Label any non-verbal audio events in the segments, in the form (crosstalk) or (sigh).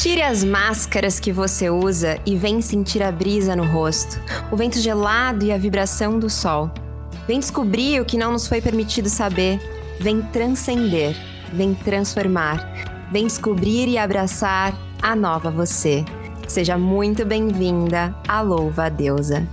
Tire as máscaras que você usa e vem sentir a brisa no rosto, o vento gelado e a vibração do sol. Vem descobrir o que não nos foi permitido saber. Vem transcender, vem transformar, vem descobrir e abraçar a nova você. Seja muito bem-vinda à Louva Deusa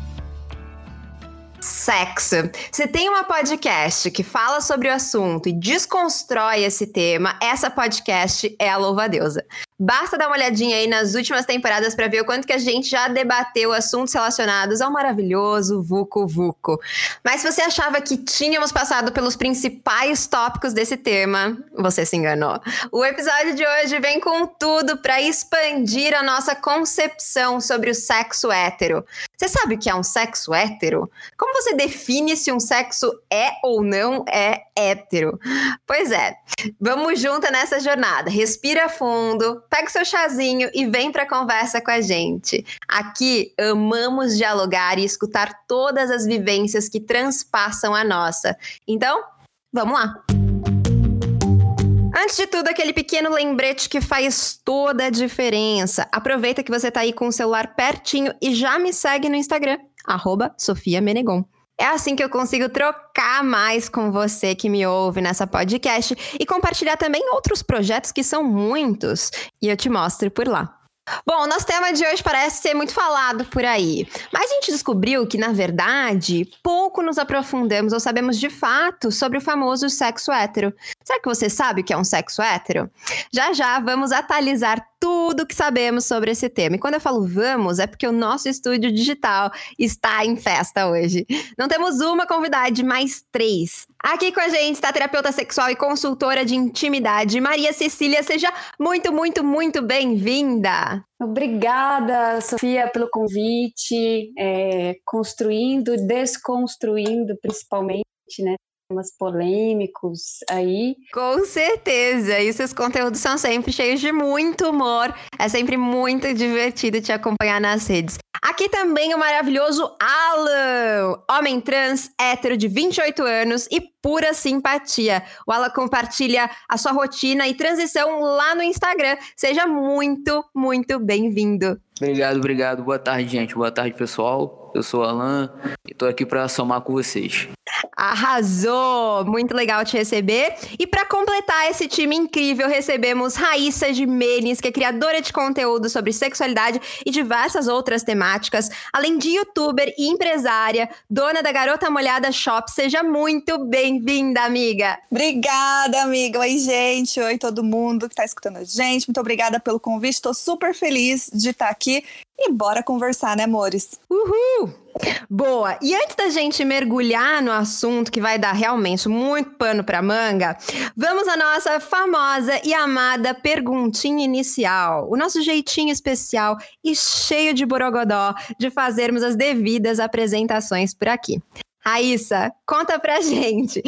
sexo. Se tem uma podcast que fala sobre o assunto e desconstrói esse tema, essa podcast é a Louva Deusa. Basta dar uma olhadinha aí nas últimas temporadas para ver o quanto que a gente já debateu assuntos relacionados ao maravilhoso Vucu Vucu. Mas se você achava que tínhamos passado pelos principais tópicos desse tema, você se enganou. O episódio de hoje vem com tudo para expandir a nossa concepção sobre o sexo hétero. Você sabe o que é um sexo hétero? Como você define se um sexo é ou não é hétero? Pois é, vamos junto nessa jornada. Respira fundo pega o seu chazinho e vem para conversa com a gente. Aqui amamos dialogar e escutar todas as vivências que transpassam a nossa. Então, vamos lá. Antes de tudo, aquele pequeno lembrete que faz toda a diferença. Aproveita que você está aí com o celular pertinho e já me segue no Instagram, arroba Sofia Menegon. É assim que eu consigo trocar mais com você que me ouve nessa podcast e compartilhar também outros projetos que são muitos e eu te mostro por lá. Bom, nosso tema de hoje parece ser muito falado por aí, mas a gente descobriu que, na verdade, pouco nos aprofundamos ou sabemos de fato sobre o famoso sexo hétero. Será que você sabe o que é um sexo hétero? Já já vamos atualizar tudo que sabemos sobre esse tema. E quando eu falo vamos, é porque o nosso estúdio digital está em festa hoje. Não temos uma convidada, mas três. Aqui com a gente está a terapeuta sexual e consultora de intimidade, Maria Cecília. Seja muito, muito, muito bem-vinda. Obrigada, Sofia, pelo convite, é, construindo, desconstruindo, principalmente, né? Temas polêmicos aí. Com certeza! E seus conteúdos são sempre cheios de muito humor. É sempre muito divertido te acompanhar nas redes. Aqui também o maravilhoso Alan, homem trans, hétero de 28 anos e pura simpatia. O Alan compartilha a sua rotina e transição lá no Instagram. Seja muito, muito bem-vindo. Obrigado, obrigado. Boa tarde, gente. Boa tarde, pessoal. Eu sou o Alan e tô aqui para somar com vocês. Arrasou! Muito legal te receber. E para completar esse time incrível, recebemos Raíssa Jimenez, que é criadora de conteúdo sobre sexualidade e diversas outras temáticas, além de youtuber e empresária, dona da Garota Molhada Shop. Seja muito bem-vinda, amiga. Obrigada, amiga. Oi, gente. Oi, todo mundo que está escutando a gente. Muito obrigada pelo convite. Estou super feliz de estar aqui e bora conversar, né, amores? Uhul! Boa! E antes da gente mergulhar no assunto que vai dar realmente muito pano para manga, vamos à nossa famosa e amada perguntinha inicial. O nosso jeitinho especial e cheio de borogodó de fazermos as devidas apresentações por aqui. Raíssa, conta pra (laughs) gente.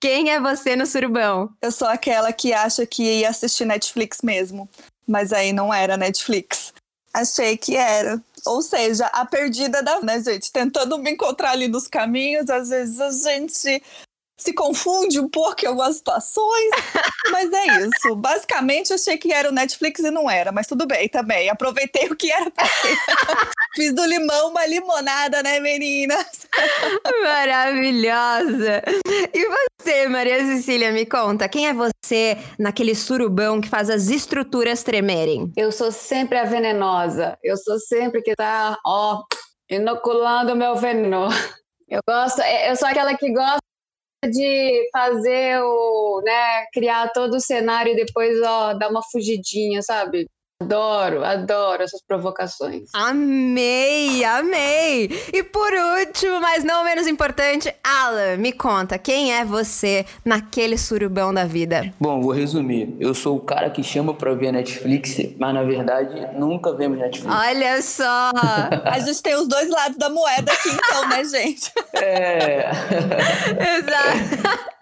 Quem é você no surubão? Eu sou aquela que acha que ia assistir Netflix mesmo, mas aí não era Netflix. Achei que era. Ou seja, a perdida da, né, gente? Tentando me encontrar ali nos caminhos, às vezes a gente se confunde um pouco em algumas situações, (laughs) mas é isso. Basicamente, achei que era o Netflix e não era, mas tudo bem também. Aproveitei o que era pra ser. (laughs) Fiz do limão uma limonada, né, meninas? (laughs) Maravilhosa! E você, Maria Cecília, me conta, quem é você naquele surubão que faz as estruturas tremerem? Eu sou sempre a venenosa. Eu sou sempre que tá, ó, inoculando meu veneno. Eu gosto, eu sou aquela que gosta de fazer o, né, criar todo o cenário e depois, ó, dar uma fugidinha, sabe? Adoro, adoro essas provocações. Amei, amei! E por último, mas não menos importante, Alan, me conta, quem é você naquele surubão da vida? Bom, vou resumir. Eu sou o cara que chama pra ver Netflix, mas na verdade nunca vemos Netflix. Olha só! (laughs) A gente tem os dois lados da moeda aqui então, né, gente? É. (laughs) Exato. (laughs)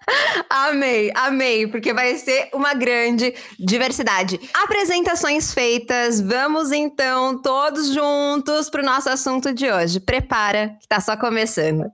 Amei, amei, porque vai ser uma grande diversidade. Apresentações feitas, vamos então todos juntos para o nosso assunto de hoje. Prepara, que tá só começando.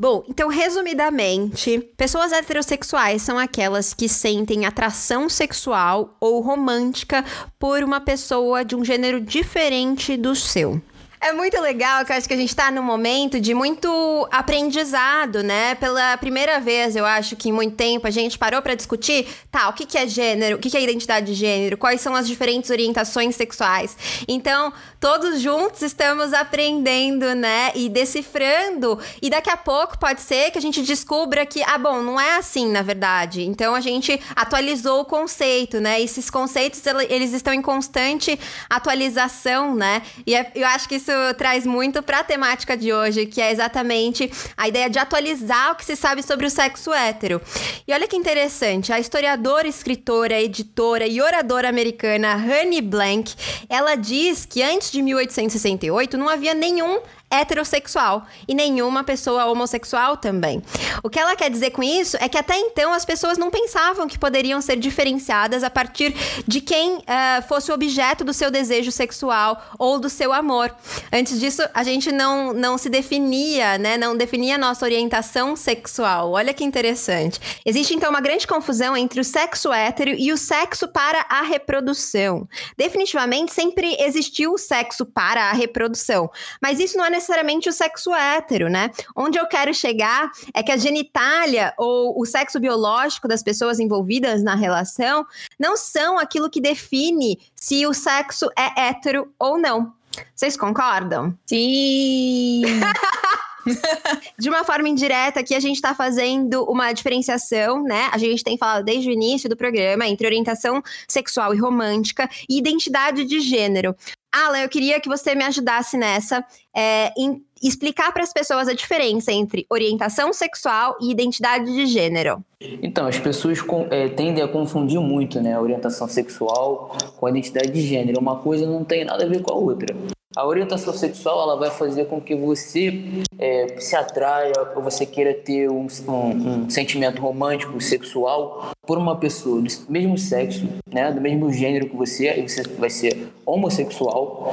Bom, então, resumidamente, pessoas heterossexuais são aquelas que sentem atração sexual ou romântica por uma pessoa de um gênero diferente do seu. É muito legal que eu acho que a gente tá num momento de muito aprendizado, né? Pela primeira vez, eu acho que em muito tempo a gente parou para discutir, tá, o que, que é gênero, o que, que é identidade de gênero, quais são as diferentes orientações sexuais. Então, todos juntos estamos aprendendo, né? E decifrando. E daqui a pouco pode ser que a gente descubra que, ah, bom, não é assim, na verdade. Então a gente atualizou o conceito, né? Esses conceitos, eles estão em constante atualização, né? E é, eu acho que isso traz muito para a temática de hoje, que é exatamente a ideia de atualizar o que se sabe sobre o sexo hétero. E olha que interessante, a historiadora, escritora, editora e oradora americana Honey Blank, ela diz que antes de 1868 não havia nenhum heterossexual e nenhuma pessoa homossexual também. O que ela quer dizer com isso é que até então as pessoas não pensavam que poderiam ser diferenciadas a partir de quem uh, fosse o objeto do seu desejo sexual ou do seu amor. Antes disso, a gente não, não se definia, né? Não definia a nossa orientação sexual. Olha que interessante. Existe então uma grande confusão entre o sexo hétero e o sexo para a reprodução. Definitivamente sempre existiu o sexo para a reprodução, mas isso não é necessariamente o sexo hétero, né? Onde eu quero chegar é que a genitália ou o sexo biológico das pessoas envolvidas na relação não são aquilo que define se o sexo é hétero ou não. Vocês concordam? Sim! (laughs) de uma forma indireta, aqui a gente está fazendo uma diferenciação, né? A gente tem falado desde o início do programa entre orientação sexual e romântica e identidade de gênero. Alan, eu queria que você me ajudasse nessa, é, em explicar para as pessoas a diferença entre orientação sexual e identidade de gênero. Então, as pessoas é, tendem a confundir muito né, a orientação sexual com a identidade de gênero. Uma coisa não tem nada a ver com a outra. A orientação sexual ela vai fazer com que você é, se atraia ou você queira ter um, um, um, sentimento romântico, sexual por uma pessoa do mesmo sexo, né, do mesmo gênero que você, aí você vai ser homossexual,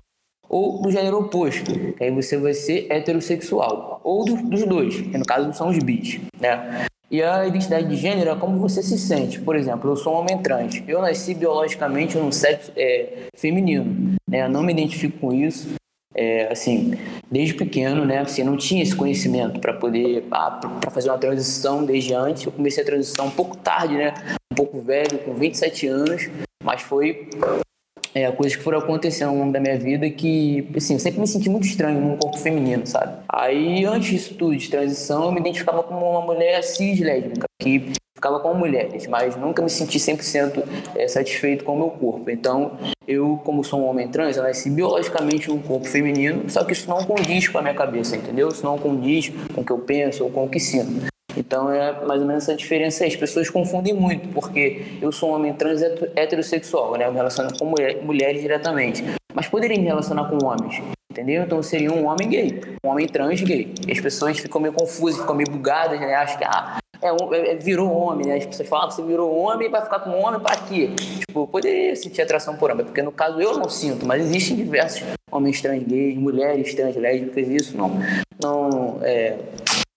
ou do gênero oposto, que aí você vai ser heterossexual, ou do, dos dois, que no caso são os bis, né? E a identidade de gênero é como você se sente. Por exemplo, eu sou um homem trans. Eu nasci biologicamente num sexo é, feminino. Né? Eu não me identifico com isso. É, assim, desde pequeno, né? Assim, não tinha esse conhecimento para poder, ah, para fazer uma transição desde antes. Eu comecei a transição um pouco tarde, né? Um pouco velho, com 27 anos, mas foi é, coisas que foram acontecendo ao longo da minha vida que, assim, eu sempre me senti muito estranho num corpo feminino, sabe? Aí, antes disso tudo, de transição, eu me identificava como uma mulher cis lésbica, que ficava com mulheres, mas nunca me senti 100% é, satisfeito com o meu corpo. Então, eu, como sou um homem trans, eu nasci biologicamente num corpo feminino, só que isso não condiz com a minha cabeça, entendeu? Isso não condiz com o que eu penso ou com o que sinto. Então é mais ou menos essa diferença aí. As pessoas confundem muito, porque eu sou um homem trans heterossexual, né? Eu me relaciono com mulher, mulheres diretamente. Mas poderia me relacionar com homens, entendeu? Então seria um homem gay, um homem trans gay. E as pessoas ficam meio confusas, ficam meio bugadas, né? Acham que, ah, é, é, virou homem, né? As pessoas falam que ah, você virou homem vai ficar com homem para quê? Tipo, eu poderia sentir atração por homem, porque no caso eu não sinto, mas existem diversos homens trans gays, mulheres trans lésbicas, isso não, não é,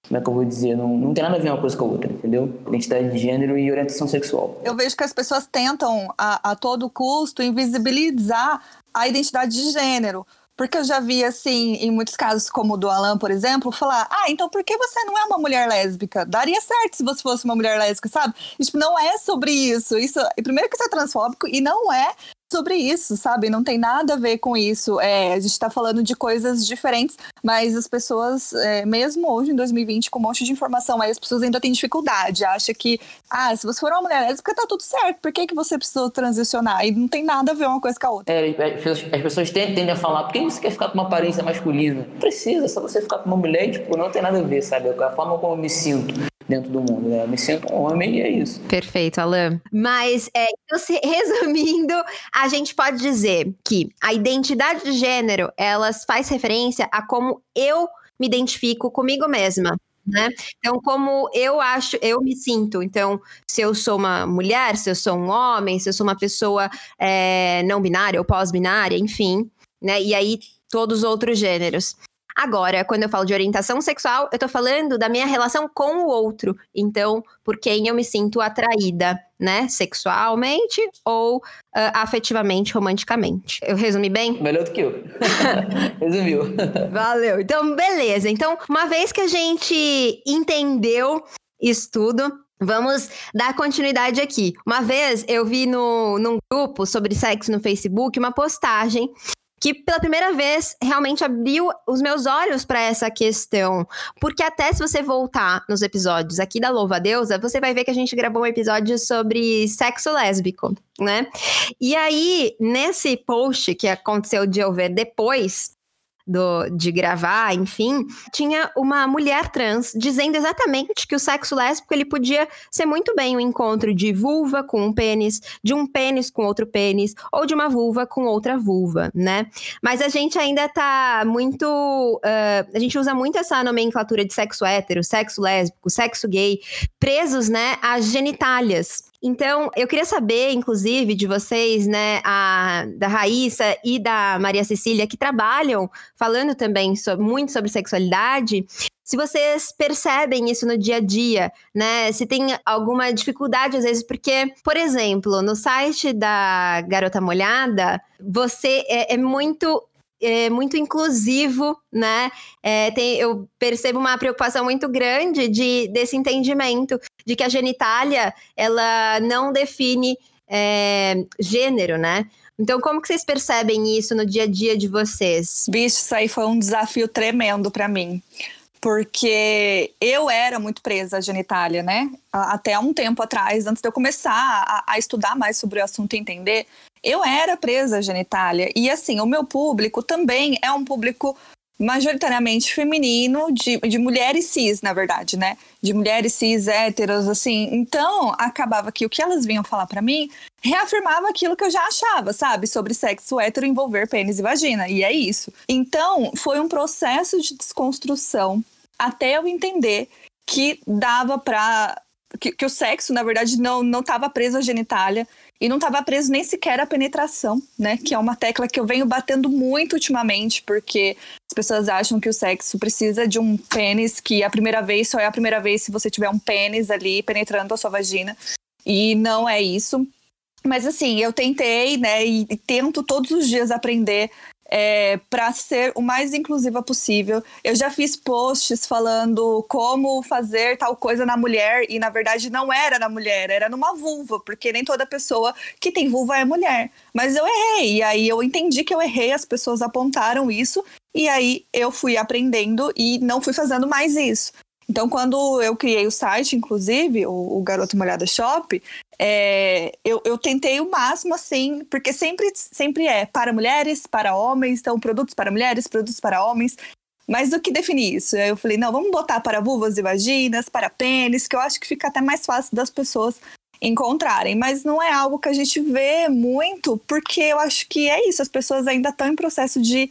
como é que eu vou dizer? Não, não tem nada a ver uma coisa com a outra, entendeu? Identidade de gênero e orientação sexual. Eu vejo que as pessoas tentam, a, a todo custo, invisibilizar a identidade de gênero. Porque eu já vi, assim, em muitos casos, como o do Alan, por exemplo, falar: ah, então por que você não é uma mulher lésbica? Daria certo se você fosse uma mulher lésbica, sabe? E, tipo, não é sobre isso. Isso, primeiro que isso é transfóbico e não é sobre isso, sabe? Não tem nada a ver com isso. É, a gente está falando de coisas diferentes, mas as pessoas, é, mesmo hoje em 2020, com um monte de informação, aí as pessoas ainda têm dificuldade. Acha que, ah, se você for uma mulher lésbica, tá tudo certo. Por que, que você precisou transicionar? E não tem nada a ver uma coisa com a outra. É, as pessoas tendem a falar, por que você quer ficar com uma aparência masculina? Não precisa, só você ficar com uma mulher, tipo, não tem nada a ver, sabe? A forma como eu me sinto dentro do mundo. Né? Eu me sinto um homem e é isso. Perfeito, Alan. Mas, é, então, (laughs) resumindo, a gente pode dizer que a identidade de gênero, elas faz referência a como eu me identifico comigo mesma. Né? Então, como eu acho, eu me sinto. Então, se eu sou uma mulher, se eu sou um homem, se eu sou uma pessoa é, não binária ou pós-binária, enfim, né? E aí todos os outros gêneros. Agora, quando eu falo de orientação sexual, eu tô falando da minha relação com o outro. Então, por quem eu me sinto atraída, né? Sexualmente ou uh, afetivamente, romanticamente. Eu resumi bem? Melhor do que eu. (laughs) Resumiu. Valeu. Então, beleza. Então, uma vez que a gente entendeu isso tudo, Vamos dar continuidade aqui. Uma vez eu vi no, num grupo sobre sexo no Facebook uma postagem que pela primeira vez realmente abriu os meus olhos para essa questão. Porque até se você voltar nos episódios aqui da Louva Deusa, você vai ver que a gente gravou um episódio sobre sexo lésbico, né? E aí, nesse post que aconteceu de eu ver depois, do, de gravar, enfim, tinha uma mulher trans dizendo exatamente que o sexo lésbico ele podia ser muito bem o um encontro de vulva com um pênis, de um pênis com outro pênis, ou de uma vulva com outra vulva, né? Mas a gente ainda tá muito. Uh, a gente usa muito essa nomenclatura de sexo hétero, sexo lésbico, sexo gay, presos, né, às genitálias. Então, eu queria saber, inclusive, de vocês, né, a, da Raíssa e da Maria Cecília, que trabalham falando também sobre, muito sobre sexualidade, se vocês percebem isso no dia a dia, né? Se tem alguma dificuldade, às vezes, porque, por exemplo, no site da Garota Molhada, você é, é muito é muito inclusivo, né? É, tem, eu percebo uma preocupação muito grande de, desse entendimento de que a genitália ela não define é, gênero, né? Então, como que vocês percebem isso no dia a dia de vocês? Bicho, isso aí foi um desafio tremendo para mim. Porque eu era muito presa à genitália, né? Até um tempo atrás, antes de eu começar a, a estudar mais sobre o assunto e entender, eu era presa genitália. E assim, o meu público também é um público majoritariamente feminino, de, de mulheres cis, na verdade, né? De mulheres cis, héteros, assim. Então, acabava que o que elas vinham falar para mim reafirmava aquilo que eu já achava, sabe? Sobre sexo hétero envolver pênis e vagina. E é isso. Então, foi um processo de desconstrução até eu entender que dava pra. Que, que o sexo, na verdade, não, não tava preso à genitália e não estava preso nem sequer à penetração, né? Que é uma tecla que eu venho batendo muito ultimamente, porque as pessoas acham que o sexo precisa de um pênis, que a primeira vez só é a primeira vez se você tiver um pênis ali penetrando a sua vagina. E não é isso. Mas assim, eu tentei, né, e tento todos os dias aprender é, para ser o mais inclusiva possível. Eu já fiz posts falando como fazer tal coisa na mulher e na verdade não era na mulher, era numa vulva, porque nem toda pessoa que tem vulva é mulher. Mas eu errei, e aí eu entendi que eu errei, as pessoas apontaram isso, e aí eu fui aprendendo e não fui fazendo mais isso. Então, quando eu criei o site, inclusive, o, o Garoto Molhada Shop, é, eu, eu tentei o máximo, assim, porque sempre, sempre é para mulheres, para homens, então produtos para mulheres, produtos para homens. Mas o que define isso? Eu falei, não, vamos botar para vulvas e vaginas, para pênis, que eu acho que fica até mais fácil das pessoas encontrarem. Mas não é algo que a gente vê muito, porque eu acho que é isso, as pessoas ainda estão em processo de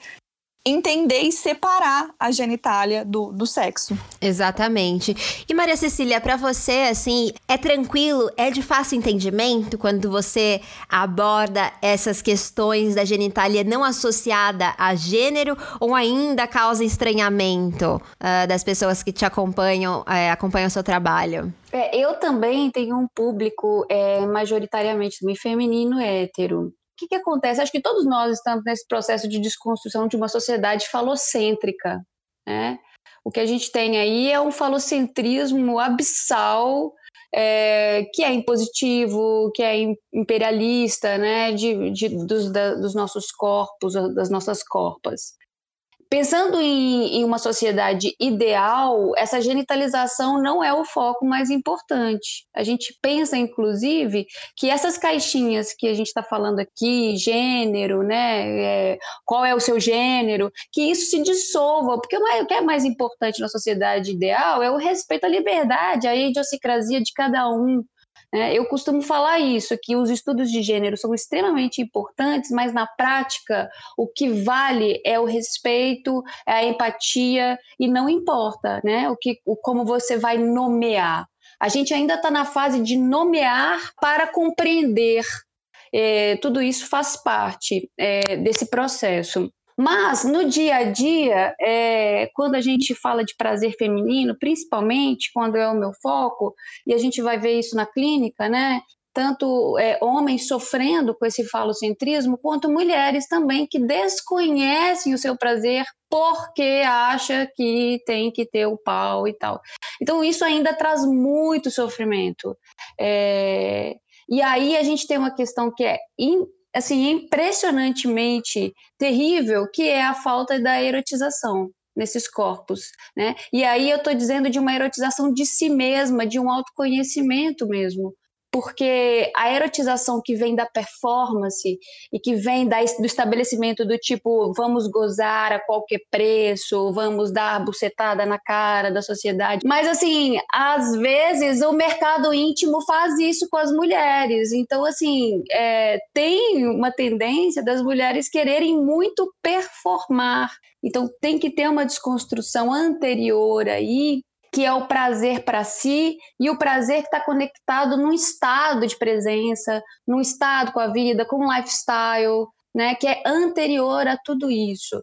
entender e separar a genitália do, do sexo. Exatamente. E Maria Cecília, para você, assim, é tranquilo, é de fácil entendimento quando você aborda essas questões da genitália não associada a gênero ou ainda causa estranhamento uh, das pessoas que te acompanham, uh, acompanham o seu trabalho? É, eu também tenho um público é, majoritariamente feminino hétero que, que acontece? Acho que todos nós estamos nesse processo de desconstrução de uma sociedade falocêntrica. Né? O que a gente tem aí é um falocentrismo abissal, é, que é impositivo, que é imperialista, né? de, de dos, da, dos nossos corpos, das nossas corpas pensando em, em, uma sociedade ideal, essa genitalização não é o foco mais importante. A gente pensa, inclusive, que essas caixinhas que a gente está falando aqui, gênero, né, é, qual é o seu gênero, que isso se dissolva, porque o que é mais importante na sociedade ideal é o respeito à liberdade, à idiosincrasia de cada um? Eu costumo falar isso, que os estudos de gênero são extremamente importantes, mas na prática o que vale é o respeito, é a empatia e não importa, né? O que, o, como você vai nomear. A gente ainda está na fase de nomear para compreender. É, tudo isso faz parte é, desse processo. Mas no dia a dia, é, quando a gente fala de prazer feminino, principalmente quando é o meu foco, e a gente vai ver isso na clínica, né? Tanto é, homens sofrendo com esse falocentrismo, quanto mulheres também que desconhecem o seu prazer porque acha que tem que ter o pau e tal. Então, isso ainda traz muito sofrimento. É, e aí a gente tem uma questão que é assim impressionantemente terrível, que é a falta da erotização nesses corpos, né? E aí eu estou dizendo de uma erotização de si mesma, de um autoconhecimento mesmo, porque a erotização que vem da performance e que vem da, do estabelecimento do tipo vamos gozar a qualquer preço, vamos dar bucetada na cara da sociedade. Mas assim, às vezes o mercado íntimo faz isso com as mulheres. Então, assim, é, tem uma tendência das mulheres quererem muito performar. Então tem que ter uma desconstrução anterior aí que é o prazer para si e o prazer que está conectado num estado de presença, num estado com a vida, com o lifestyle, né, que é anterior a tudo isso.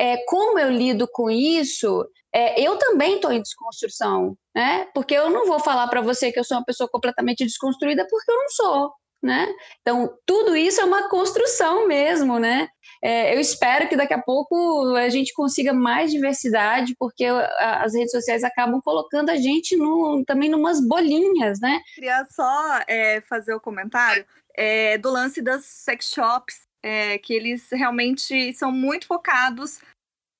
É, como eu lido com isso, é, eu também estou em desconstrução, né? Porque eu não vou falar para você que eu sou uma pessoa completamente desconstruída, porque eu não sou né? Então, tudo isso é uma construção mesmo, né? É, eu espero que daqui a pouco a gente consiga mais diversidade, porque as redes sociais acabam colocando a gente no, também numas bolinhas, né? Queria só é, fazer o um comentário é, do lance das sex shops, é, que eles realmente são muito focados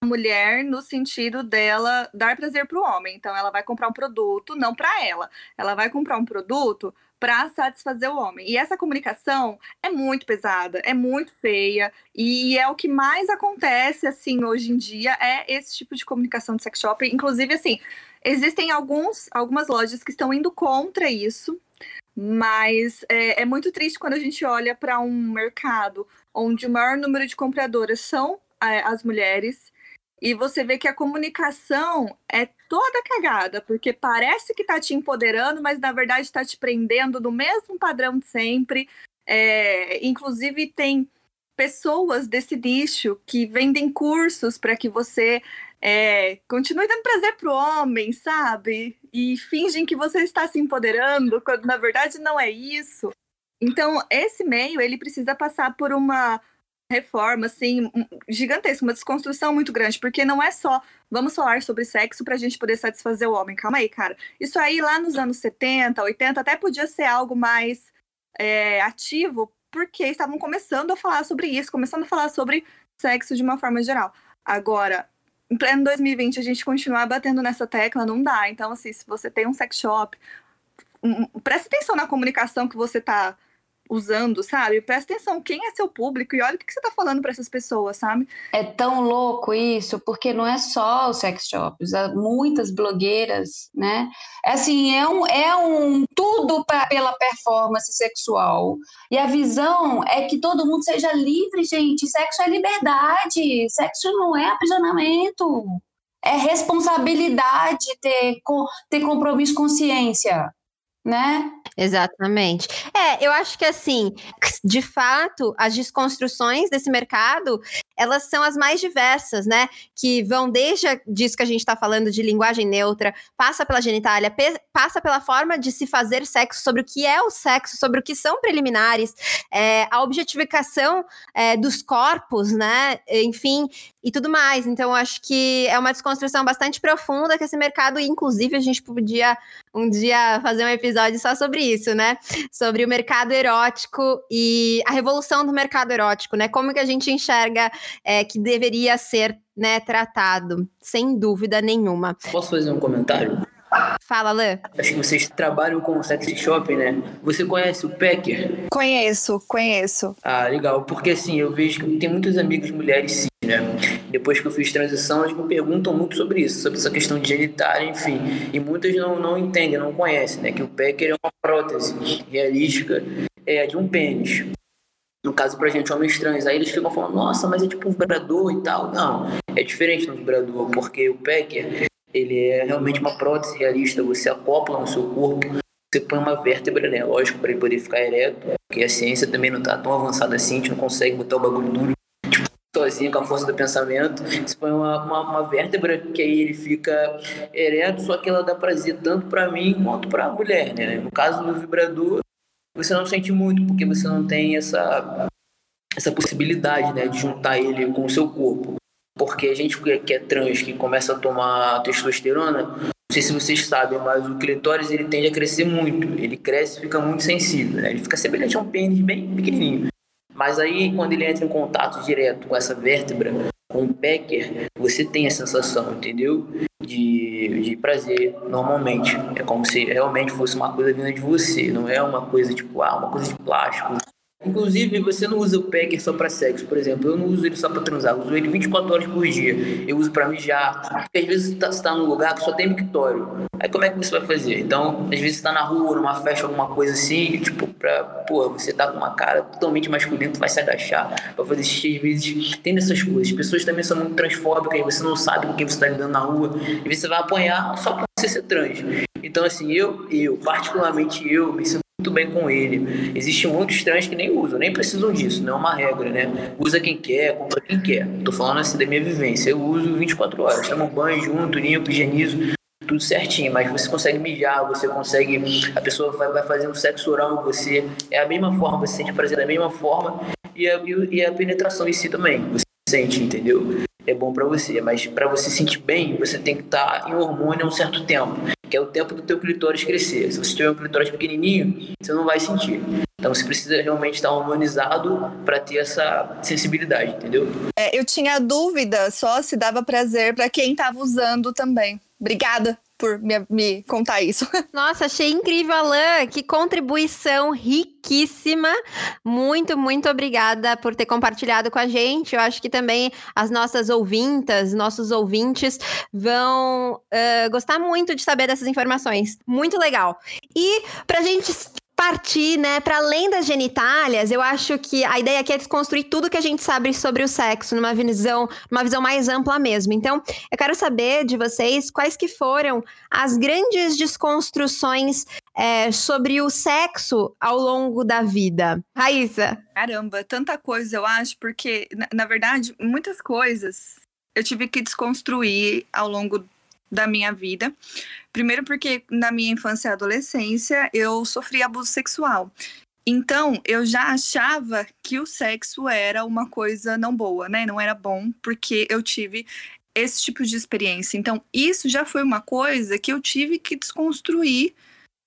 na mulher no sentido dela dar prazer para o homem. Então, ela vai comprar um produto, não para ela, ela vai comprar um produto para satisfazer o homem. E essa comunicação é muito pesada, é muito feia e é o que mais acontece assim hoje em dia é esse tipo de comunicação de sex shop. Inclusive assim, existem alguns algumas lojas que estão indo contra isso. Mas é, é muito triste quando a gente olha para um mercado onde o maior número de compradoras são é, as mulheres e você vê que a comunicação é toda cagada, porque parece que tá te empoderando, mas na verdade está te prendendo no mesmo padrão de sempre. É, inclusive, tem pessoas desse nicho que vendem cursos para que você é, continue dando prazer pro homem, sabe? E fingem que você está se empoderando, quando na verdade não é isso. Então, esse meio, ele precisa passar por uma reforma, assim, gigantesca, uma desconstrução muito grande, porque não é só vamos falar sobre sexo pra gente poder satisfazer o homem. Calma aí, cara. Isso aí lá nos anos 70, 80, até podia ser algo mais é, ativo, porque estavam começando a falar sobre isso, começando a falar sobre sexo de uma forma geral. Agora, em pleno 2020, a gente continuar batendo nessa tecla não dá. Então, assim, se você tem um sex shop, preste atenção na comunicação que você tá usando, sabe? Presta atenção, quem é seu público e olha o que você tá falando para essas pessoas, sabe? É tão louco isso, porque não é só os sex shops, há muitas blogueiras, né? É assim, é um, é um tudo pra, pela performance sexual. E a visão é que todo mundo seja livre, gente. Sexo é liberdade, sexo não é aprisionamento. É responsabilidade ter, ter compromisso, consciência né? Exatamente. É, eu acho que assim, de fato, as desconstruções desse mercado, elas são as mais diversas, né? Que vão desde disso que a gente está falando de linguagem neutra, passa pela genitália, passa pela forma de se fazer sexo, sobre o que é o sexo, sobre o que são preliminares, é, a objetificação é, dos corpos, né? Enfim, e tudo mais. Então, acho que é uma desconstrução bastante profunda que esse mercado, inclusive, a gente podia um dia fazer um episódio só sobre isso, né? Sobre o mercado erótico e a revolução do mercado erótico, né? Como que a gente enxerga é, que deveria ser né, tratado, sem dúvida nenhuma. Posso fazer um comentário? Fala, Lê. Acho que vocês trabalham com sexy shopping, né? Você conhece o Packer? Conheço, conheço. Ah, legal. Porque assim, eu vejo que tem muitos amigos mulheres sim, né? Depois que eu fiz transição, eles me perguntam muito sobre isso, sobre essa questão de genitália, enfim. E muitas não, não entendem, não conhecem, né? Que o Packer é uma prótese realística é, de um pênis no caso pra gente, homens trans, aí eles ficam falando, nossa, mas é tipo um vibrador e tal. Não, é diferente do vibrador, porque o Packer, ele é realmente uma prótese realista, você acopla no seu corpo, você põe uma vértebra, né, lógico, para ele poder ficar ereto, porque a ciência também não tá tão avançada assim, a gente não consegue botar o bagulho duro, tipo, sozinho com a força do pensamento. Você põe uma, uma, uma, vértebra que aí ele fica ereto, só que ela dá prazer tanto para mim quanto para a mulher, né? No caso do vibrador, você não sente muito, porque você não tem essa, essa possibilidade, né, de juntar ele com o seu corpo. Porque a gente que é trans, que começa a tomar testosterona, não sei se vocês sabem, mas o clitóris ele tende a crescer muito. Ele cresce e fica muito sensível, né? Ele fica semelhante a um pênis bem pequenininho. Mas aí, quando ele entra em contato direto com essa vértebra, com o Becker, você tem a sensação, entendeu? De, de prazer, normalmente. É como se realmente fosse uma coisa vinda de você, não é uma coisa tipo, ah, uma coisa de plástico, Inclusive, você não usa o Packer só para sexo, por exemplo. Eu não uso ele só para transar, eu uso ele 24 horas por dia. Eu uso para mijar. Porque às vezes você está tá num lugar que só tem mictório. Aí como é que você vai fazer? Então, às vezes você tá na rua, numa festa, alguma coisa assim, tipo, pra, pô, você tá com uma cara totalmente masculina, tu vai se agachar pra fazer xixi, às vezes tem dessas coisas. As pessoas também são muito transfóbicas, e você não sabe com quem você tá lidando na rua. Vezes você vai apanhar só por você ser trans. Então, assim, eu, eu, particularmente eu, me sinto muito bem com ele. Existem muitos trans que nem usam, nem precisam disso, não é uma regra, né? Usa quem quer, compra quem quer. Tô falando assim da minha vivência. Eu uso 24 horas, tomo banho junto, limpo, higienizo, tudo certinho, mas você consegue mijar, você consegue. A pessoa vai, vai fazer um sexo oral com você, é a mesma forma, você sente prazer da mesma forma, e a, e a penetração em si também, você sente, entendeu? É bom para você, mas para você sentir bem, você tem que estar tá em hormônio há um certo tempo que é o tempo do teu clitóris crescer. Se você tiver um clitóris pequenininho, você não vai sentir. Então você precisa realmente estar hormonizado para ter essa sensibilidade, entendeu? É, eu tinha dúvida só se dava prazer para quem estava usando também. Obrigada por me, me, contar isso. (laughs) Nossa, achei incrível, Alain. Que contribuição riquíssima. Muito, muito obrigada por ter compartilhado com a gente. Eu acho que também as nossas ouvintas, nossos ouvintes vão uh, gostar muito de saber dessas informações. Muito legal. E pra gente partir, né, para além das genitálias, eu acho que a ideia aqui é desconstruir tudo que a gente sabe sobre o sexo numa visão, numa visão mais ampla mesmo. Então, eu quero saber de vocês quais que foram as grandes desconstruções é, sobre o sexo ao longo da vida. Raíssa. Caramba, tanta coisa, eu acho, porque, na, na verdade, muitas coisas eu tive que desconstruir ao longo da minha vida. Primeiro porque na minha infância e adolescência eu sofri abuso sexual. Então, eu já achava que o sexo era uma coisa não boa, né? Não era bom, porque eu tive esse tipo de experiência. Então, isso já foi uma coisa que eu tive que desconstruir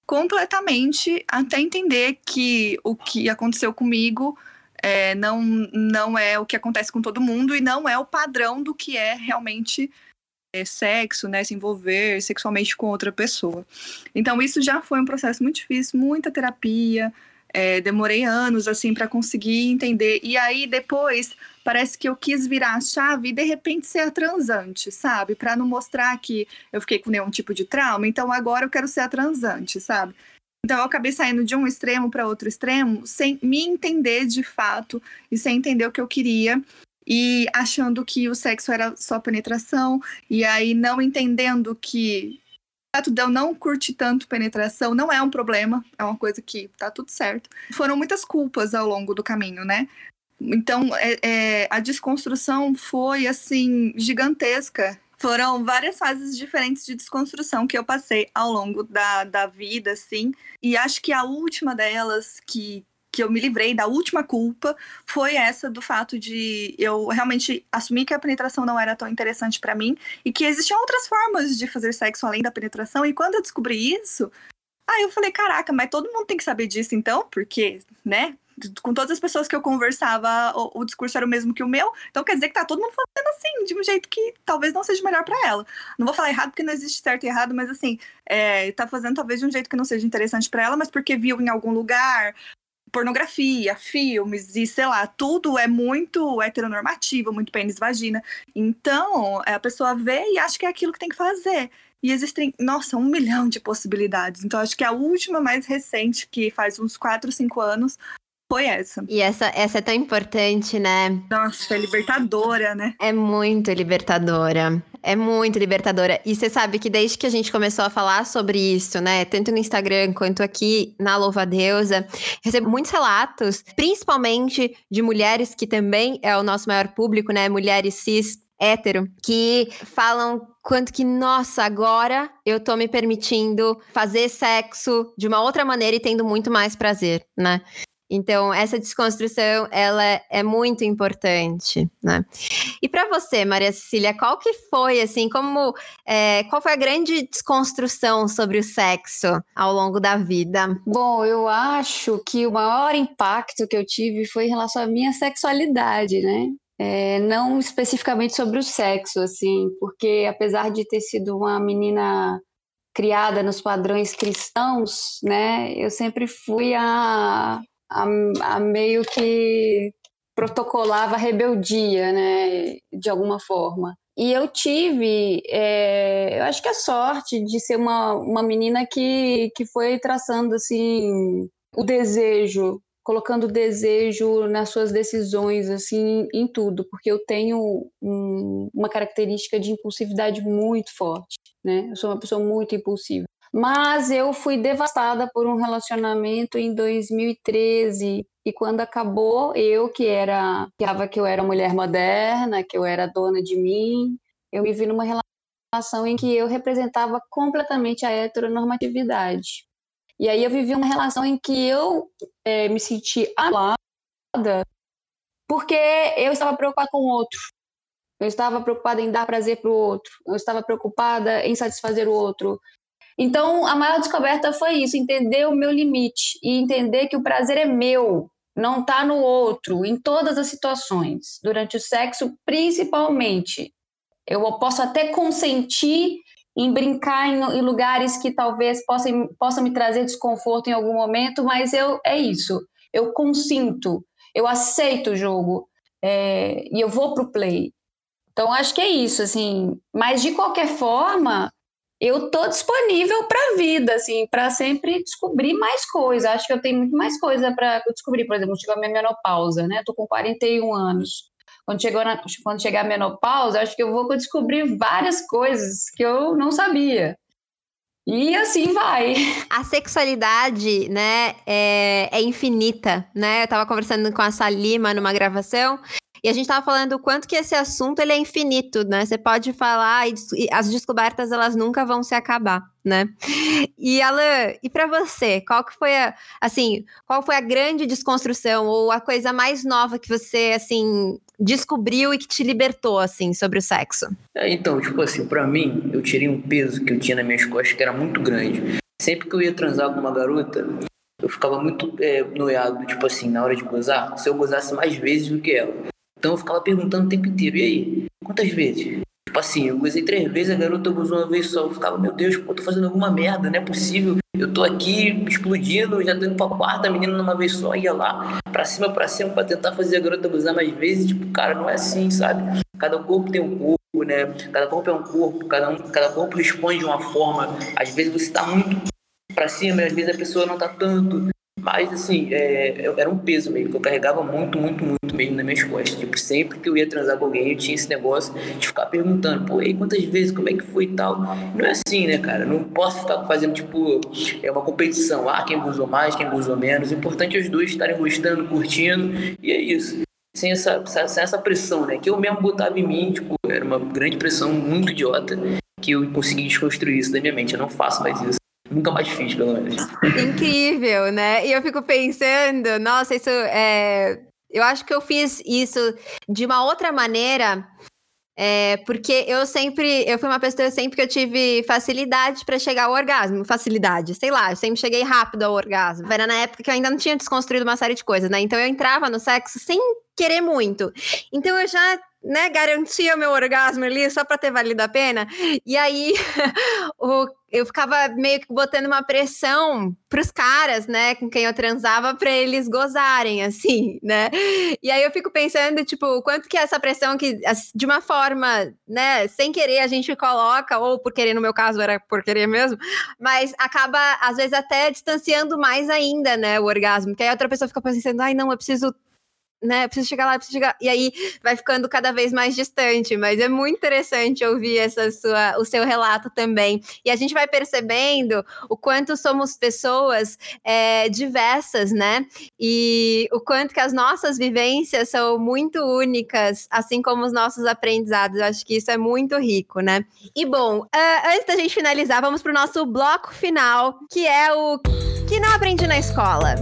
completamente até entender que o que aconteceu comigo é, não, não é o que acontece com todo mundo e não é o padrão do que é realmente sexo, né, se envolver sexualmente com outra pessoa. Então isso já foi um processo muito difícil, muita terapia, é, demorei anos assim para conseguir entender. E aí depois parece que eu quis virar a chave e de repente ser a transante, sabe? Para não mostrar que eu fiquei com nenhum tipo de trauma. Então agora eu quero ser a transante, sabe? Então eu acabei saindo de um extremo para outro extremo sem me entender de fato e sem entender o que eu queria e achando que o sexo era só penetração, e aí não entendendo que o fato de eu não curtir tanto penetração não é um problema, é uma coisa que tá tudo certo. Foram muitas culpas ao longo do caminho, né? Então, é, é, a desconstrução foi, assim, gigantesca. Foram várias fases diferentes de desconstrução que eu passei ao longo da, da vida, assim. E acho que a última delas, que, que eu me livrei da última culpa foi essa do fato de eu realmente assumir que a penetração não era tão interessante para mim e que existiam outras formas de fazer sexo além da penetração. E quando eu descobri isso, aí eu falei, caraca, mas todo mundo tem que saber disso então, porque, né? Com todas as pessoas que eu conversava, o, o discurso era o mesmo que o meu. Então quer dizer que tá todo mundo fazendo assim, de um jeito que talvez não seja melhor para ela. Não vou falar errado porque não existe certo e errado, mas assim, é, tá fazendo talvez de um jeito que não seja interessante para ela, mas porque viu em algum lugar, pornografia, filmes e sei lá, tudo é muito heteronormativo, muito pênis-vagina. Então, a pessoa vê e acha que é aquilo que tem que fazer. E existem, nossa, um milhão de possibilidades. Então, acho que a última mais recente, que faz uns 4, 5 anos, foi essa. E essa, essa é tão importante, né? Nossa, é libertadora, né? É muito libertadora. É muito libertadora. E você sabe que desde que a gente começou a falar sobre isso, né? Tanto no Instagram quanto aqui na Louva Deusa, recebo muitos relatos, principalmente de mulheres que também é o nosso maior público, né? Mulheres cis hétero, que falam quanto que, nossa, agora eu tô me permitindo fazer sexo de uma outra maneira e tendo muito mais prazer, né? Então, essa desconstrução, ela é muito importante, né? E para você, Maria Cecília, qual que foi, assim, como, é, qual foi a grande desconstrução sobre o sexo ao longo da vida? Bom, eu acho que o maior impacto que eu tive foi em relação à minha sexualidade, né? É, não especificamente sobre o sexo, assim, porque apesar de ter sido uma menina criada nos padrões cristãos, né, eu sempre fui a, a, a meio que protocolava rebeldia, né, de alguma forma. E eu tive, é, eu acho que a sorte de ser uma, uma menina que, que foi traçando assim o desejo colocando desejo nas suas decisões, assim, em tudo, porque eu tenho um, uma característica de impulsividade muito forte, né? Eu sou uma pessoa muito impulsiva. Mas eu fui devastada por um relacionamento em 2013 e quando acabou, eu que era, achava que eu era mulher moderna, que eu era dona de mim, eu me vi numa relação em que eu representava completamente a heteronormatividade. E aí eu vivi uma relação em que eu é, me senti anulada porque eu estava preocupada com o outro. Eu estava preocupada em dar prazer para o outro. Eu estava preocupada em satisfazer o outro. Então, a maior descoberta foi isso, entender o meu limite e entender que o prazer é meu, não está no outro, em todas as situações. Durante o sexo, principalmente. Eu posso até consentir em brincar em, em, lugares que talvez possam, possam me trazer desconforto em algum momento, mas eu é isso. Eu consinto, eu aceito o jogo é, e eu vou para o play. Então acho que é isso, assim. Mas de qualquer forma, eu tô disponível para vida, assim, para sempre descobrir mais coisas. Acho que eu tenho muito mais coisa para descobrir. Por exemplo, chegou a minha menopausa, né? Tô com 41 anos quando, chegou na, quando chegar a menopausa, acho que eu vou descobrir várias coisas que eu não sabia. E assim vai. (laughs) A sexualidade, né, é, é infinita, né? Eu tava conversando com a Salima numa gravação e a gente estava falando o quanto que esse assunto ele é infinito, né? Você pode falar e, e as descobertas elas nunca vão se acabar, né? E Alan, e para você, qual que foi a, assim, qual foi a grande desconstrução ou a coisa mais nova que você assim descobriu e que te libertou assim sobre o sexo? É, então, tipo assim, para mim, eu tirei um peso que eu tinha nas minhas costas que era muito grande. Sempre que eu ia transar com uma garota, eu ficava muito é, noiado, tipo assim, na hora de gozar, se eu gozasse mais vezes do que ela. Então eu ficava perguntando o tempo inteiro, e aí, quantas vezes? Tipo assim, eu gozei três vezes, a garota gozou uma vez só. Eu ficava, meu Deus, pô, tô fazendo alguma merda, não é possível. Eu tô aqui explodindo, já tô indo pra quarta, a menina numa vez só, ia lá, pra cima, pra cima, pra tentar fazer a garota gozar mais vezes. Tipo, cara, não é assim, sabe? Cada corpo tem um corpo, né? Cada corpo é um corpo, cada, um, cada corpo responde de uma forma. Às vezes você tá muito pra cima, às vezes a pessoa não tá tanto. Mas, assim, é, era um peso mesmo, que eu carregava muito, muito, muito mesmo nas minhas costas. Tipo, sempre que eu ia transar com alguém, eu tinha esse negócio de ficar perguntando, pô, e quantas vezes, como é que foi e tal. Não é assim, né, cara? Não posso ficar fazendo, tipo, é uma competição. Ah, quem gozou mais, quem gozou menos. O importante é os dois estarem gostando, curtindo, e é isso. Sem essa, sem essa pressão, né? Que eu mesmo botava em mim, tipo, era uma grande pressão muito idiota que eu consegui desconstruir isso da minha mente. Eu não faço mais isso. Nunca mais fiz, pelo menos. Incrível, né? E eu fico pensando, nossa, isso é. Eu acho que eu fiz isso de uma outra maneira. É, porque eu sempre, eu fui uma pessoa sempre que eu tive facilidade para chegar ao orgasmo, facilidade, sei lá, eu sempre cheguei rápido ao orgasmo. Era na época que eu ainda não tinha desconstruído uma série de coisas, né? Então eu entrava no sexo sem querer muito. Então eu já né, garantia meu orgasmo ali só para ter valido a pena. E aí (laughs) o, eu ficava meio que botando uma pressão pros caras, né, com quem eu transava para eles gozarem (laughs) assim, né? E aí eu fico pensando, tipo, quanto que essa pressão que de uma forma, né, sem querer a gente coloca ou por querer no meu caso era por querer mesmo, mas acaba às vezes até distanciando mais ainda, né, o orgasmo. Que aí a outra pessoa fica pensando, ai, não, eu preciso né, preciso chegar lá, preciso chegar. E aí vai ficando cada vez mais distante, mas é muito interessante ouvir essa sua, o seu relato também. E a gente vai percebendo o quanto somos pessoas é, diversas, né? E o quanto que as nossas vivências são muito únicas, assim como os nossos aprendizados. Eu acho que isso é muito rico, né? E bom, uh, antes da gente finalizar, vamos para o nosso bloco final, que é o que não aprendi na escola.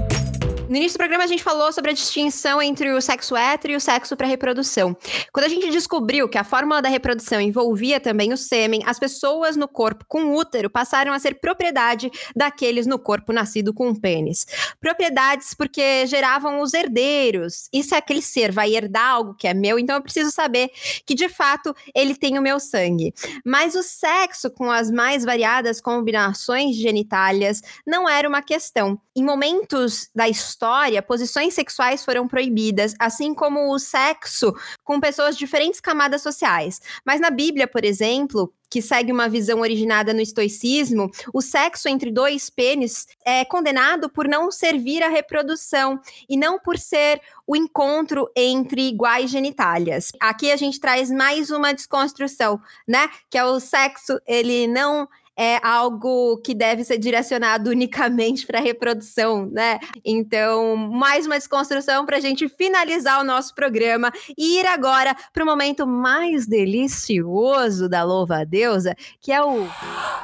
No início do programa a gente falou sobre a distinção entre o sexo hétero e o sexo para reprodução. Quando a gente descobriu que a fórmula da reprodução envolvia também o sêmen, as pessoas no corpo com útero passaram a ser propriedade daqueles no corpo nascido com pênis. Propriedades porque geravam os herdeiros. E se aquele ser vai herdar algo que é meu, então eu preciso saber que de fato ele tem o meu sangue. Mas o sexo com as mais variadas combinações de genitálias não era uma questão. Em momentos da história história, posições sexuais foram proibidas, assim como o sexo com pessoas de diferentes camadas sociais. Mas na Bíblia, por exemplo, que segue uma visão originada no estoicismo, o sexo entre dois pênis é condenado por não servir à reprodução e não por ser o encontro entre iguais genitálias. Aqui a gente traz mais uma desconstrução, né? Que é o sexo, ele não é algo que deve ser direcionado unicamente para reprodução, né? Então, mais uma desconstrução para a gente finalizar o nosso programa e ir agora para o momento mais delicioso da louva deusa, que é o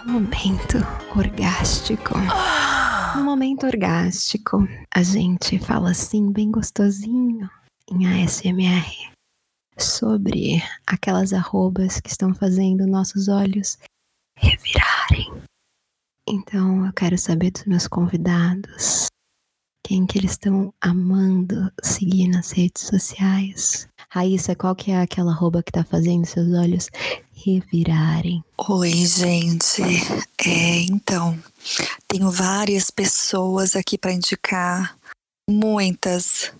momento orgástico. No momento orgástico, a gente fala assim, bem gostosinho, em ASMR sobre aquelas arrobas que estão fazendo nossos olhos revirarem. Então eu quero saber dos meus convidados. Quem que eles estão amando seguir nas redes sociais? Raíssa, qual que é aquela roupa que tá fazendo seus olhos revirarem? Oi, gente. É, então, tenho várias pessoas aqui para indicar. Muitas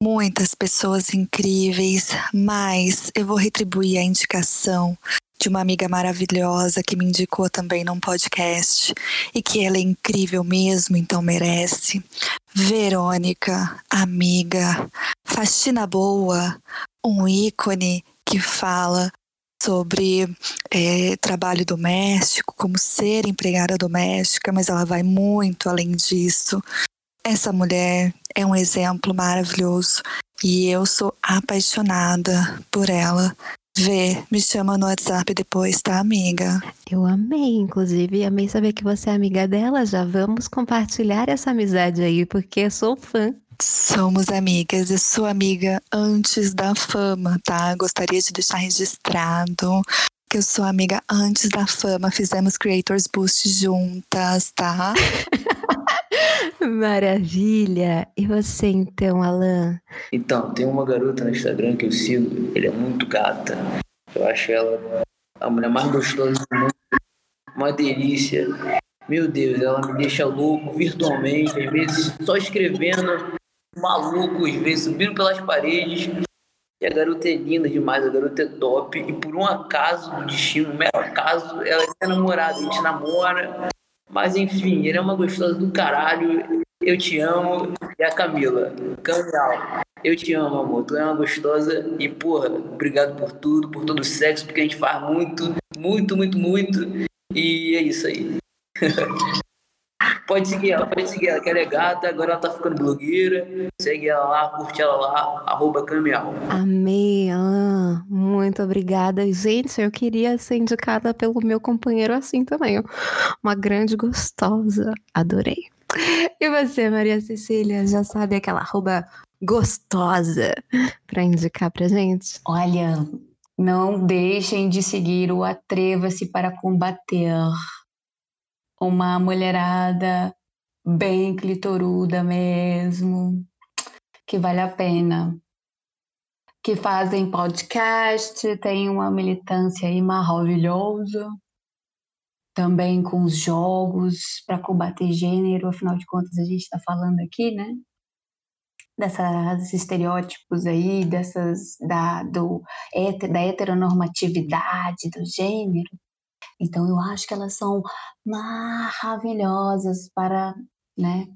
muitas pessoas incríveis, mas eu vou retribuir a indicação de uma amiga maravilhosa que me indicou também num podcast e que ela é incrível mesmo, então merece. Verônica, amiga, faxina boa, um ícone que fala sobre é, trabalho doméstico, como ser empregada doméstica, mas ela vai muito além disso. Essa mulher é um exemplo maravilhoso e eu sou apaixonada por ela. Vê, me chama no WhatsApp depois, tá, amiga? Eu amei, inclusive, amei saber que você é amiga dela. Já vamos compartilhar essa amizade aí, porque eu sou fã. Somos amigas, eu sou amiga antes da fama, tá? Gostaria de deixar registrado que eu sou amiga antes da fama. Fizemos Creators Boost juntas, tá? (laughs) Maravilha! E você então, Alan? Então, tem uma garota no Instagram que eu sigo, ele é muito gata. Eu acho ela a mulher mais gostosa do mundo. Uma delícia. Meu Deus, ela me deixa louco virtualmente, às vezes só escrevendo, maluco, às vezes subindo pelas paredes. E a garota é linda demais, a garota é top. E por um acaso do destino, um mero acaso, ela é namorada, a gente namora. Mas enfim, ele é uma gostosa do caralho. Eu te amo. E a Camila, Camila, eu te amo, amor. Tu é uma gostosa. E, porra, obrigado por tudo, por todo o sexo, porque a gente faz muito, muito, muito, muito. E é isso aí. (laughs) Pode seguir ela, pode seguir ela, que ela é gata, agora ela tá ficando blogueira. Segue ela lá, curte ela lá, arroba Camial. Amei, Alan. Muito obrigada. Gente, eu queria ser indicada pelo meu companheiro assim também. Uma grande gostosa. Adorei. E você, Maria Cecília, já sabe aquela arroba gostosa para indicar pra gente? Olha, não deixem de seguir o Atreva-se para Combater uma mulherada bem clitoruda mesmo, que vale a pena. que fazem podcast, tem uma militância aí maravilhosa. Também com os jogos para combater gênero, afinal de contas a gente está falando aqui, né? Dessas estereótipos aí, dessas da, do, da heteronormatividade do gênero. Então eu acho que elas são maravilhosas para, né,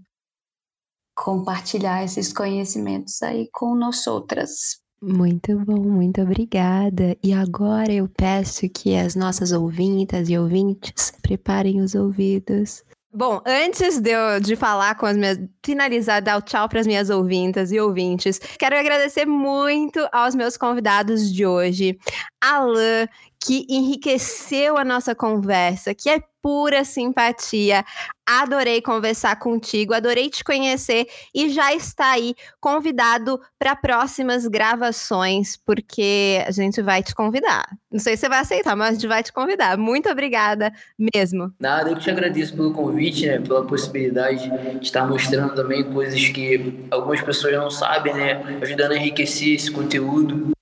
compartilhar esses conhecimentos aí com nós outras. Muito bom, muito obrigada. E agora eu peço que as nossas ouvintas e ouvintes preparem os ouvidos. Bom, antes de eu de falar com as minhas. finalizar, dar o tchau para as minhas ouvintas e ouvintes, quero agradecer muito aos meus convidados de hoje. Alain, que enriqueceu a nossa conversa, que é pura simpatia. Adorei conversar contigo, adorei te conhecer e já está aí convidado para próximas gravações, porque a gente vai te convidar. Não sei se você vai aceitar, mas a gente vai te convidar. Muito obrigada mesmo. Nada, eu te agradeço pelo convite, né, pela possibilidade de estar mostrando também coisas que algumas pessoas não sabem, né, ajudando a enriquecer esse conteúdo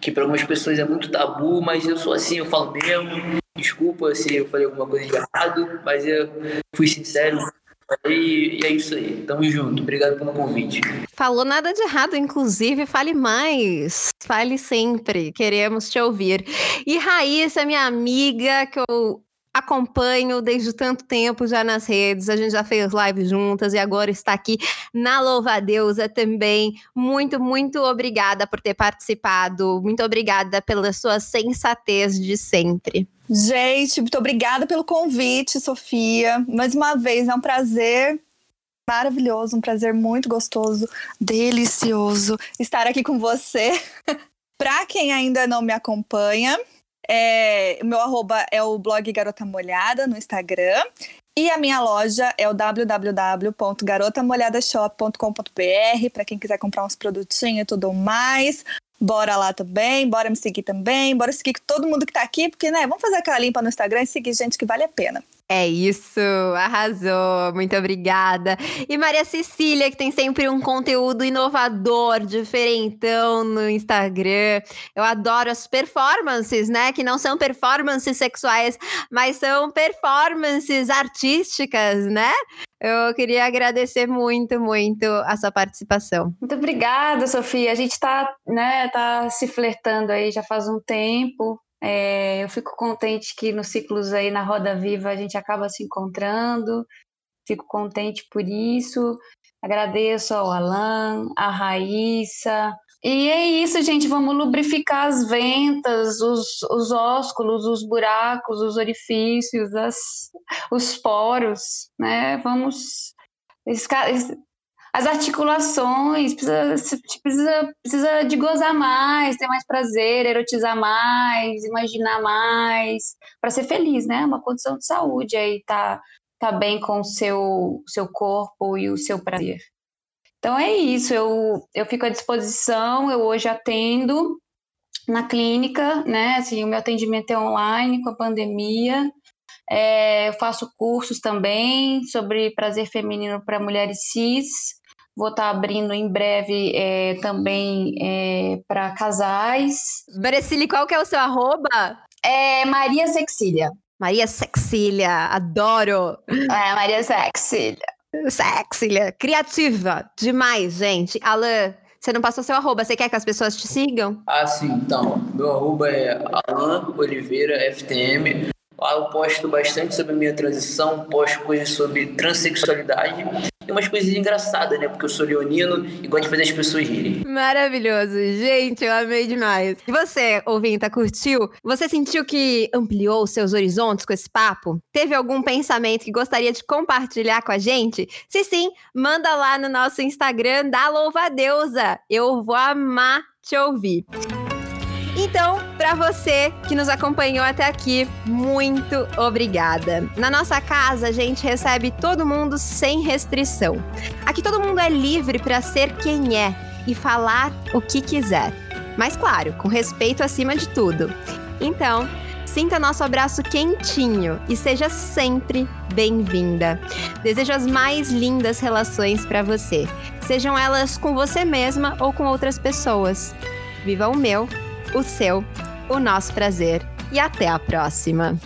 que para algumas pessoas é muito tabu, mas eu sou assim, eu falo mesmo. Desculpa se eu falei alguma coisa de errado, mas eu fui sincero. E, e é isso aí. Tamo junto. Obrigado pelo convite. Falou nada de errado, inclusive, fale mais. Fale sempre. Queremos te ouvir. E Raíssa, minha amiga, que eu acompanho desde tanto tempo já nas redes, a gente já fez live juntas e agora está aqui na Louva Deusa também. Muito, muito obrigada por ter participado. Muito obrigada pela sua sensatez de sempre. Gente, muito obrigada pelo convite, Sofia. Mais uma vez, é um prazer maravilhoso, um prazer muito gostoso, delicioso estar aqui com você. (laughs) Para quem ainda não me acompanha, é, o meu arroba é o blog Garota Molhada no Instagram. E a minha loja é o www.garotamolhadashop.com.br para quem quiser comprar uns produtinhos e tudo mais. Bora lá também, bora me seguir também, bora seguir todo mundo que tá aqui, porque, né, vamos fazer aquela limpa no Instagram e seguir gente que vale a pena. É isso, arrasou, muito obrigada. E Maria Cecília, que tem sempre um conteúdo inovador, diferentão no Instagram. Eu adoro as performances, né? Que não são performances sexuais, mas são performances artísticas, né? Eu queria agradecer muito, muito a sua participação. Muito obrigada, Sofia. A gente tá, né, tá se flertando aí já faz um tempo. É, eu fico contente que nos ciclos aí na Roda Viva a gente acaba se encontrando, fico contente por isso. Agradeço ao Alan, à Raíssa. E é isso, gente. Vamos lubrificar as ventas, os, os ósculos, os buracos, os orifícios, as, os poros, né? Vamos as articulações, precisa, precisa, precisa de gozar mais, ter mais prazer, erotizar mais, imaginar mais, para ser feliz, né? Uma condição de saúde aí, tá, tá bem com o seu, seu corpo e o seu prazer. Então é isso, eu, eu fico à disposição, eu hoje atendo na clínica, né? Assim, o meu atendimento é online com a pandemia. É, eu faço cursos também sobre prazer feminino para mulheres cis. Vou estar tá abrindo em breve é, também é, para casais. Bracili, qual que é o seu arroba? É Maria Sexília. Maria Sexília, adoro. É, Maria Sexília. Sexília, criativa, demais, gente. Alan, você não passou seu arroba, você quer que as pessoas te sigam? Ah, sim, então. Meu arroba é Alan Oliveira FTM. Lá eu posto bastante sobre a minha transição, posto coisas sobre transexualidade e umas coisas engraçadas, né? Porque eu sou leonino e gosto de fazer as pessoas rirem. Maravilhoso. Gente, eu amei demais. E você, ouvinte, curtiu? Você sentiu que ampliou seus horizontes com esse papo? Teve algum pensamento que gostaria de compartilhar com a gente? Se sim, manda lá no nosso Instagram da Louva Deusa. Eu vou amar te ouvir. Então, para você que nos acompanhou até aqui, muito obrigada. Na nossa casa, a gente recebe todo mundo sem restrição. Aqui todo mundo é livre para ser quem é e falar o que quiser. Mas claro, com respeito acima de tudo. Então, sinta nosso abraço quentinho e seja sempre bem-vinda. Desejo as mais lindas relações para você, sejam elas com você mesma ou com outras pessoas. Viva o meu, o seu, o nosso prazer e até a próxima!